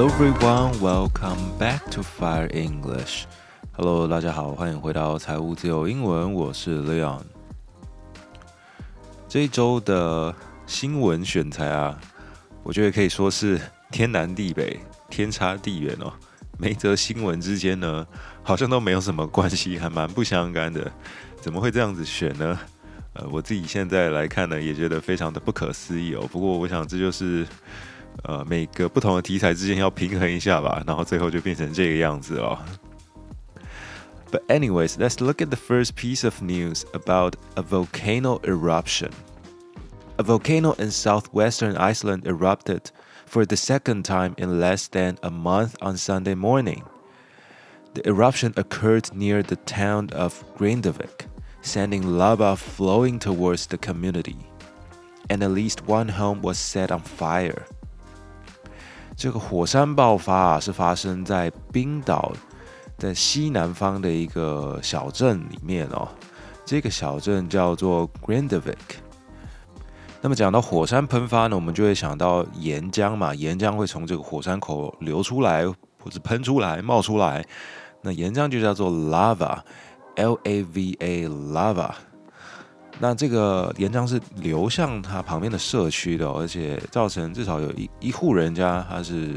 Hello everyone, welcome back to Fire English. Hello，大家好，欢迎回到财务自由英文，我是 Leon。这一周的新闻选材啊，我觉得可以说是天南地北，天差地远哦。每则新闻之间呢，好像都没有什么关系，还蛮不相干的。怎么会这样子选呢？呃，我自己现在来看呢，也觉得非常的不可思议哦。不过我想这就是。呃，每个不同的题材之间要平衡一下吧，然后最后就变成这个样子了。But anyways, let's look at the first piece of news about a volcano eruption. A volcano in southwestern Iceland erupted for the second time in less than a month on Sunday morning. The eruption occurred near the town of Grindavik, sending lava flowing towards the community. And at least one home was set on fire. 这个火山爆发啊，是发生在冰岛在西南方的一个小镇里面哦。这个小镇叫做 Grindavik。那么讲到火山喷发呢，我们就会想到岩浆嘛，岩浆会从这个火山口流出来，或者喷出来、冒出来。那岩浆就叫做 lava，L-A-V-A，lava。那这个岩浆是流向它旁边的社区的，而且造成至少有一一户人家它是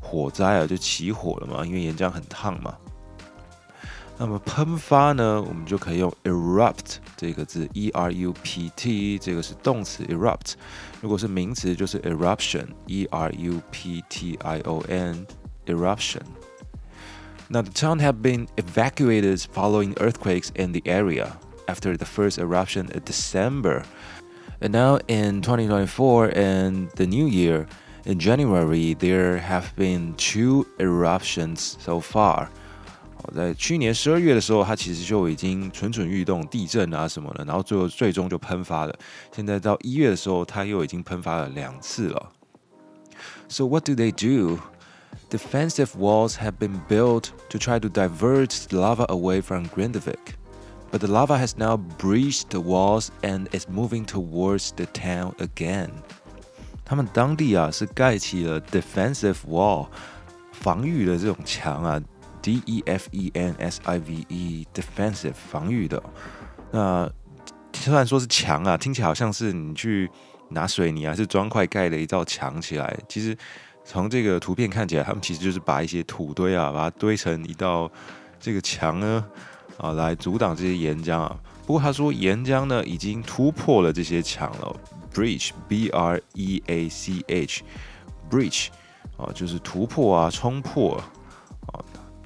火灾啊，就起火了嘛，因为岩浆很烫嘛。那么喷发呢，我们就可以用 erupt 这个字，E-R-U-P-T，这个是动词 erupt。如果是名词，就是 eruption，E-R-U-P-T-I-O-N，eruption。那 the town have been evacuated following earthquakes in the area。after the first eruption in December. And now in 2024 and the new year, in January, there have been two eruptions so far. 在去年十二月的时候，它其实就已经蠢蠢欲动，地震啊什么的，然后最后最终就喷发了。现在到一月的时候，它又已经喷发了两次了。So what do they do? Defensive walls have been built to try to divert the lava away from Grindavik. But the lava has now breached the walls and is moving towards the town again. 他们当地啊是盖起了 defensive wall 防御的这种墙啊，D E F E N S I V E defensive 防御的。那虽然说是墙啊，听起来好像是你去拿水泥还是砖块盖了一道墙起来。其实从这个图片看起来，他们其实就是把一些土堆啊，把它堆成一道这个墙呢。啊，来阻挡这些岩浆啊。不过他说岩浆呢已经突破了这些墙了，breach，b r e a c h，breach，啊，就是突破啊，冲破啊。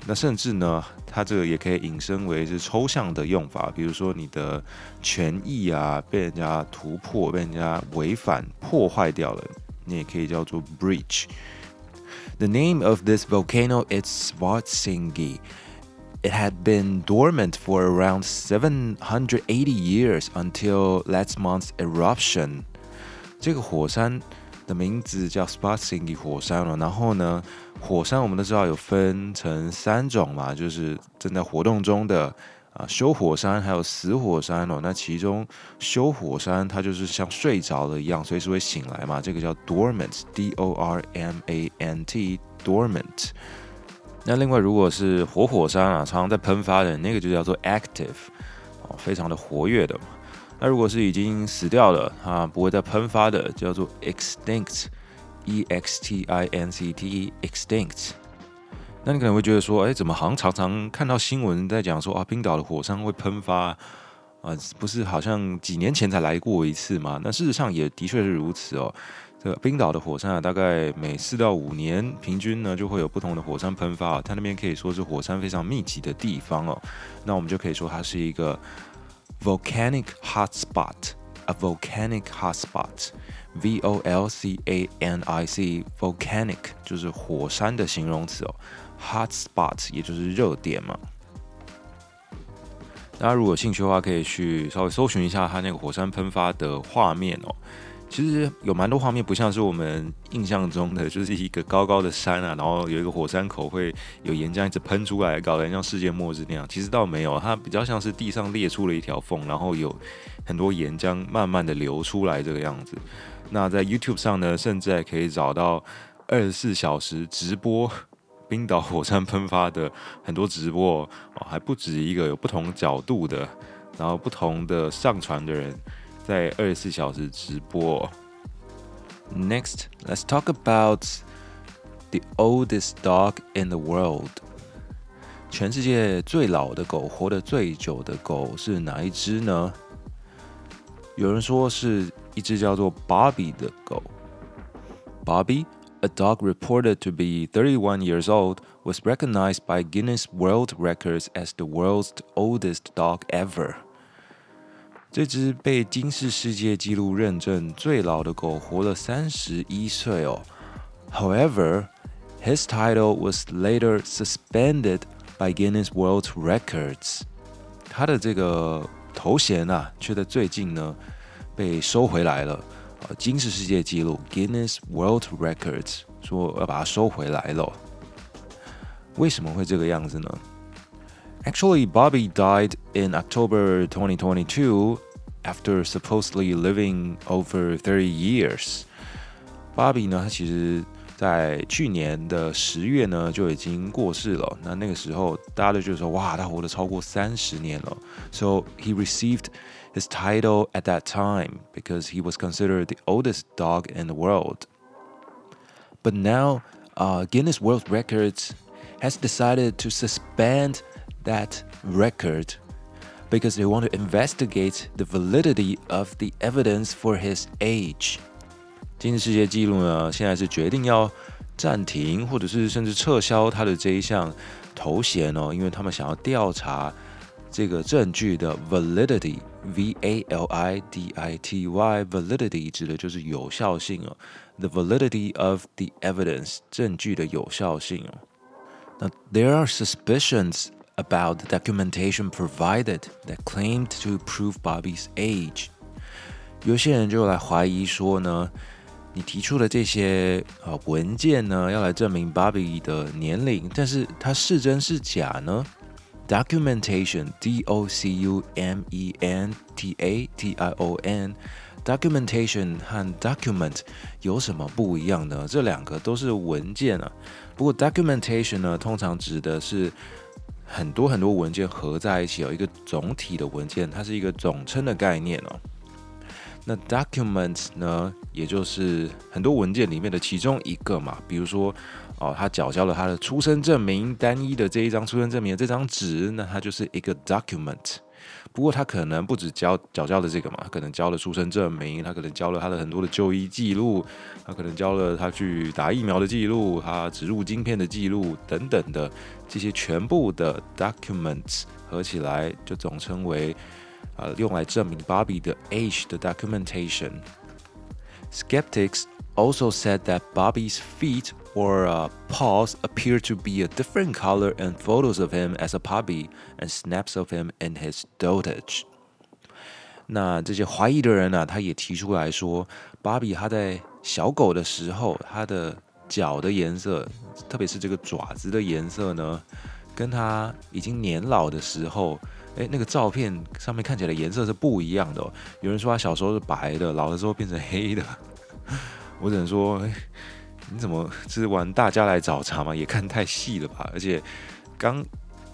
那甚至呢，它这个也可以引申为是抽象的用法，比如说你的权益啊被人家突破，被人家违反破坏掉了，你也可以叫做 breach。The name of this volcano is Svartsengi. It had been dormant for around 780 years until last month's eruption. 这个火山的名字叫 Svartsengi 火山了。然后呢，火山我们都知道有分成三种嘛，就是正在活动中的啊休火山，还有死火山哦。那其中休火山它就是像睡着了一样，随时会醒来嘛，这个叫 dormant，D-O-R-M-A-N-T，dormant。 那另外，如果是活火山啊，常常在喷发的那个就叫做 active，哦，非常的活跃的嘛。那如果是已经死掉了啊，不会再喷发的，叫做 extinct，e x t i n c t，extinct。那你可能会觉得说，哎，怎么好像常常看到新闻在讲说啊，冰岛的火山会喷发啊，不是好像几年前才来过一次吗？那事实上也的确是如此哦。这冰岛的火山啊，大概每四到五年平均呢，就会有不同的火山喷发。它那边可以说是火山非常密集的地方哦。那我们就可以说它是一个 volcanic hotspot，a volcanic hotspot，V O L C A N I C，volcanic 就是火山的形容词哦，hotspot 也就是热点嘛。大家如果有兴趣的话，可以去稍微搜寻一下它那个火山喷发的画面哦。其实有蛮多画面，不像是我们印象中的，就是一个高高的山啊，然后有一个火山口会有岩浆一直喷出来，搞得像世界末日那样。其实倒没有，它比较像是地上裂出了一条缝，然后有很多岩浆慢慢的流出来这个样子。那在 YouTube 上呢，甚至还可以找到二十四小时直播冰岛火山喷发的很多直播哦，还不止一个，有不同角度的，然后不同的上传的人在二十四小时直播。Next, let's talk about the oldest dog in the world. 全世界最老的狗，活得最久的狗是哪一只呢？有人说是一只叫做 Bobby 的狗。Bobby, a dog reported to be 31 years old, was recognized by Guinness World Records as the world's oldest dog ever. 这只被金氏世界纪录认证最老的狗活了三十一岁哦。However, his title was later suspended by Guinness World Records，他的这个头衔啊，却在最近呢被收回来了。呃，金氏世界纪录 Guinness World Records 说要把它收回来了。为什么会这个样子呢 ？Actually, Bobby died in October 2022 after supposedly living over 30 years. Bobby 呢，他其实。在去年的十月呢，就已经过世了。那那个时候，大家都觉得说，哇，他活了超过三十年了。So he received his title at that time because he was considered the oldest dog in the world. But now, uh, Guinness World Records has decided to suspend that record because they want to investigate the validity of the evidence for his age. 金氏世界纪录呢，现在是决定要暂停，或者是甚至撤销他的这一项头衔哦，因为他们想要调查这个证据的 validity，v a l i d i t y，validity 指的就是有效性哦，the validity of the evidence，证据的有效性哦。那 there are suspicions about the documentation provided that claimed to prove Bobby's age，有些人就来怀疑说呢。你提出的这些呃文件呢，要来证明 Bobby 的年龄，但是它是真是假呢？Documentation，D O C U M E N T A T I O N，documentation 和 document 有什么不一样呢？这两个都是文件啊。不过 documentation 呢，通常指的是 很多很多文件合在一起，有一个总体的文件，它是一个总称的概念哦。那 document 呢，也就是很多文件里面的其中一个嘛，比如说，哦，他缴交了他的出生证明，单一的这一张出生证明的这张纸，那它就是一个 document。不过他可能不止交缴交了这个嘛，他可能交了出生证明，他可能交了他的很多的就医记录，他可能交了他去打疫苗的记录，他植入晶片的记录等等的这些全部的 documents 合起来就总称为。呃，用来证明 Bobby 的 age 的 documentation。Skeptics also said that Bobby's feet or uh, paws appear to be a different color in photos of him as a puppy and snaps of him in his dotage。那这些怀疑的人呢、他也提出来说芭比他在小狗的时候，他的脚的颜色，特别是这个爪子的颜色呢，跟他已经年老的时候。诶，那个照片上面看起来颜色是不一样的。有人说他小时候是白的，老的时候变成黑的。我只能说，你怎么是玩大家来找茬嘛？也看太细了吧？而且刚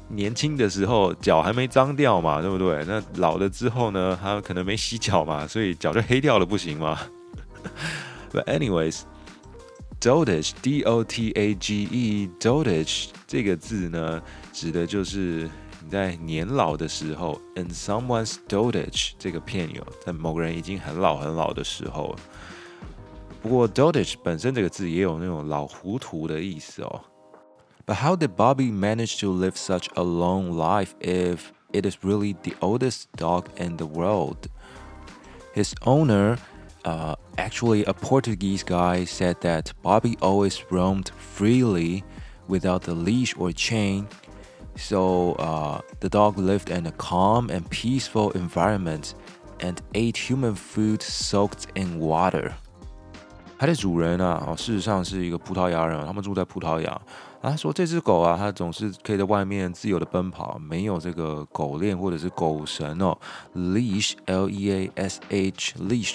年轻的时候脚还没脏掉嘛，对不对？那老了之后呢，他可能没洗脚嘛，所以脚就黑掉了，不行吗？But anyways，dotage，D-O-T-A-G-E，dotage 这个字呢，指的就是。你在年老的时候，in someone's dotage 这个片语，在某个人已经很老很老的时候。不过 dotage 本身这个字也有那种老糊涂的意思哦。But how did Bobby manage to live such a long life if it is really the oldest dog in the world? His owner, uh, actually a Portuguese guy, said that Bobby always roamed freely without a leash or chain. So, uh, the dog lived in a calm and peaceful environment and ate human food soaked in water. 它的主人啊，事实上是一个葡萄牙人，他们住在葡萄牙。啊说这只狗啊，它总是可以在外面自由的奔跑，没有这个狗链或者是狗绳哦。Leash，L-E-A-S-H，leash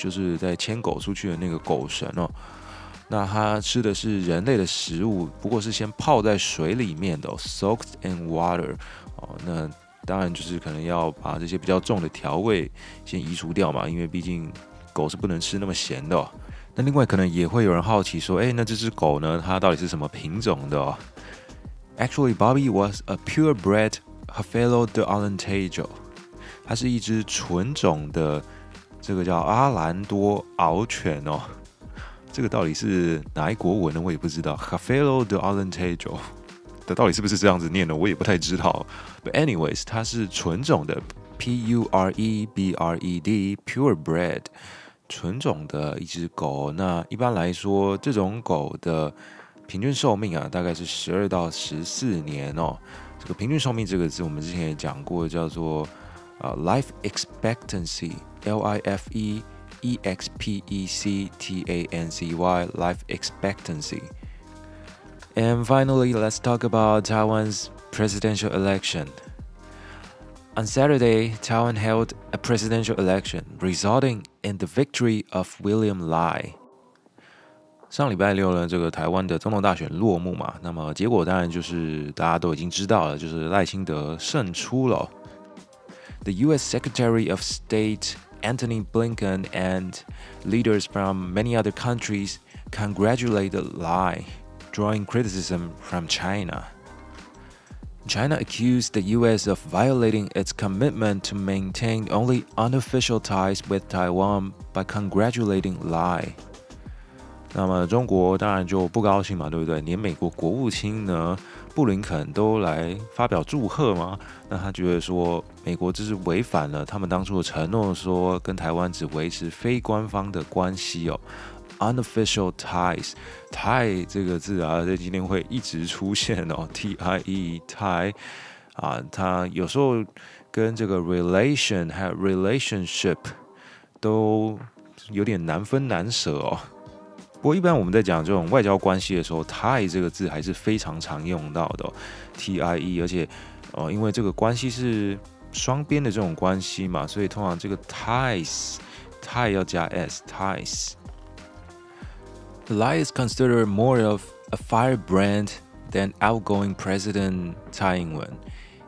就是在牵狗出去的那个狗绳哦。那它吃的是人类的食物，不过是先泡在水里面的，soaked in water。哦，那当然就是可能要把这些比较重的调味先移除掉嘛，因为毕竟狗是不能吃那么咸的。那另外可能也会有人好奇说，诶，那这只狗呢，它到底是什么品种的哦？Actually, Bobby was a purebred Hafelo de Alentejo。它是一只纯种的，这个叫阿兰多獒犬哦。这个到底是哪一国文呢？我也不知道。Hafelo de Alentejo 的到底是不是这样子念的？我也不太知道。But anyways，它是纯种的，P U R E B R E D，purebred，纯种的一只狗。那一般来说，这种狗的平均寿命啊，大概是十二到十四年哦。这个平均寿命这个字，我们之前也讲过，叫做啊、life expectancy，L I F E。E X P E C T A N C Y life expectancy. And finally, let's talk about Taiwan's presidential election. On Saturday, Taiwan held a presidential election, resulting in the victory of William Lai. 上礼拜六呢，这个台湾的总统大选落幕嘛，那么结果当然就是大家都已经知道了，就是赖清德胜出了。The U.S. Secretary of State Antony Blinken and leaders from many other countries congratulated Lai, drawing criticism from China. China accused the U.S. of violating its commitment to maintain only unofficial ties with Taiwan by congratulating Lai. 那么中国当然就不高兴嘛，对不对？连美国国务卿呢，布林肯都来发表祝贺吗？那他觉得说，美国这是违反了他们当初的承诺，说跟台湾只维持非官方的关系哦，unofficial ties，tie 这个字啊，在今天会一直出现哦，t i e tie 啊，它有时候跟这个 relation 还有 relationship 都有点难分难舍哦。不过，一般我们在讲这种外交关系的时候，tie 这个字还是非常常用到的哦，T I E，而且，呃，因为这个关系是双边的这种关系嘛，所以通常这个 ties，tie 要加 s，ties。Lai is considered more of a firebrand than outgoing President Tsai Ing-wen.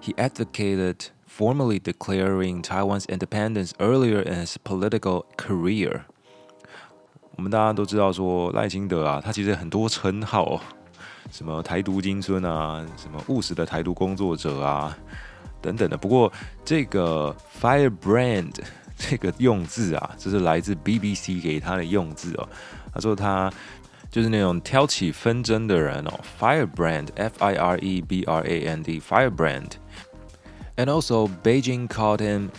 He advocated formally declaring Taiwan's independence earlier in his political career. 我们大家都知道说赖清德啊，他其实很多称号哦，什么台独金孙啊，什么务实的台独工作者啊，等等的。不过这个 firebrand 这个用字啊，这是来自 BBC 给他的用字哦。 他说他就是那种挑起纷争的人哦，firebrand，F I R E B R A N D，firebrand。And also Beijing called him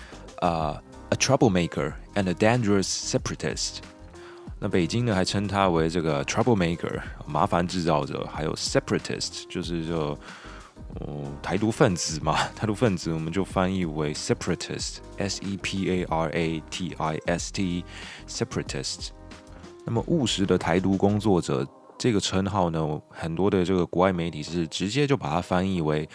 uh, a troublemaker and a dangerous separatist. 那北京呢，还称他为这个 troublemaker 麻烦制造者，还有 separatist 就是这哦、嗯、台独分子嘛，台独分子我们就翻译为 separatist，s e p a r a t i s t separatist。 那么务实的台独工作者这个称号呢，很多的这个国外媒体是直接就把它翻译为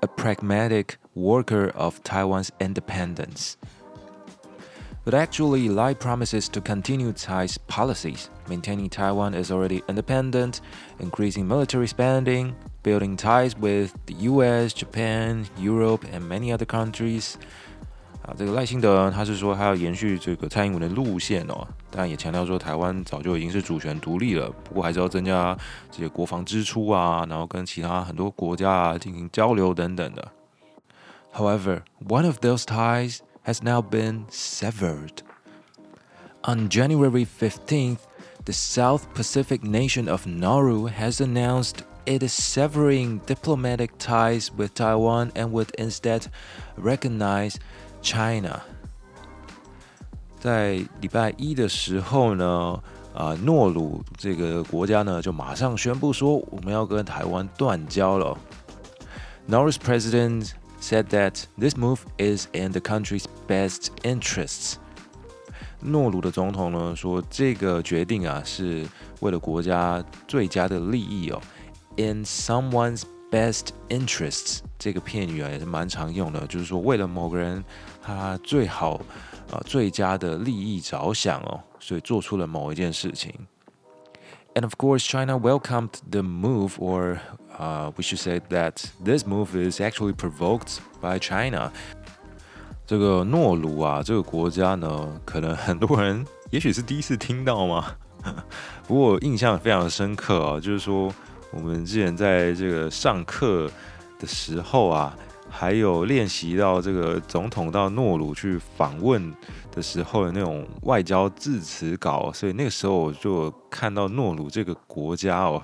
a pragmatic worker of Taiwan's independence。But actually, Lai promises to continue Tsai's policies, maintaining Taiwan as already independent, increasing military spending, building ties with the U.S., Japan, Europe, and many other countries. 啊，这个赖清德他是说他要延续这个蔡英文的路线哦，但也强调说台湾早就已经是主权独立了，不过还是要增加这些国防支出啊，然后跟其他很多国家啊进行交流等等的。However, one of those ties has now been severed. On January 15th, the South Pacific nation of Nauru has announced it is severing diplomatic ties with Taiwan and would instead recognize China. 在礼拜一的时候呢，啊，诺鲁这个国家呢就马上宣布说，我们要跟台湾断交了。Nauru's president said that this move is in the country's best interests。诺鲁的总统呢说，这个决定啊是为了国家最佳的利益哦。In someone's best interests 这个片语啊也是蛮常用的，就是说为了某个人他最好啊最佳的利益着想哦，所以做出了某一件事情。And of course, China welcomed the move, or uh, we should say that this move is actually provoked by China. 这个诺鲁啊，这个国家呢，可能很多人也许是第一次听到嘛。不过印象非常深刻啊，就是说我们之前在这个上课的时候啊。还有练习到这个总统到诺鲁去访问的时候的那种外交致辞稿，所以那个时候我就看到诺鲁这个国家哦。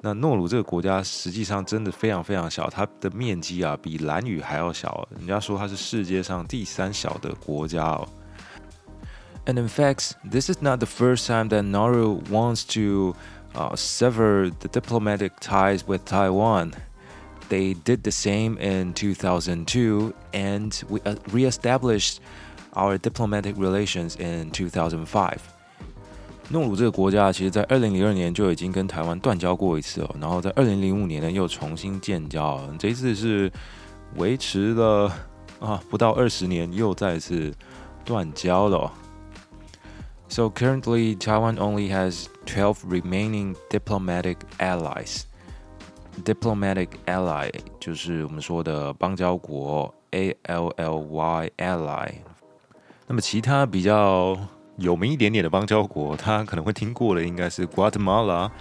那诺鲁这个国家实际上真的非常非常小，它的面积啊比蓝屿还要小。人家说它是世界上第三小的国家哦。And in fact, this is not the first time that Nauru wants to uh, sever the diplomatic ties with Taiwan. They did the same in 2002, and we reestablished our diplomatic relations in 2005. 诺鲁这个国家，其实在二零零二年就已经跟台湾断交过一次哦，然后在二零零五年呢又重新建交，这一次是维持了啊不到二十年，又再一次断交了。 So currently, Taiwan only has 12 remaining diplomatic allies. Diplomatic ally 就是我们说的邦交国，A L L Y ally。那么其他比较有名一点点的邦交国，他可能会听过的应该是 Guatemala 啊，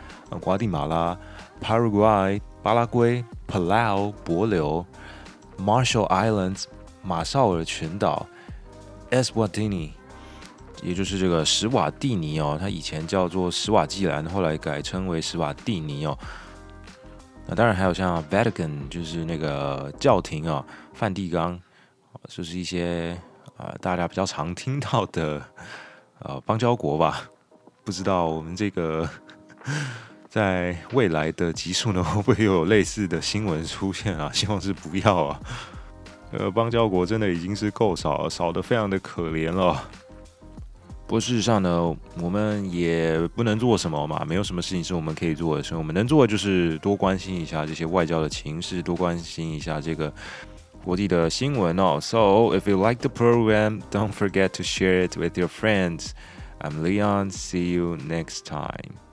瓜地马拉、Paraguay 巴拉圭、Palau 帛琉、Marshall Islands 马绍尔群岛、Eswatini 也就是这个史瓦蒂尼哦，它以前叫做史瓦基兰，后来改称为史瓦蒂尼哦。那当然还有像 Vatican，就是那个教廷啊，梵蒂冈，就是一些啊大家比较常听到的呃邦交国吧。不知道我们这个 在未来的集数呢，会不会有类似的新闻出现啊？希望是不要啊。呃，邦交国真的已经是够少，少得非常的可怜了。不过事实上呢，我们也不能做什么嘛，没有什么事情是我们可以做的，所以我们能做的就是多关心一下这些外交的情势，多关心一下这个国际的新闻哦。So if you like the program, don't forget to share it with your friends. I'm Leon. See you next time.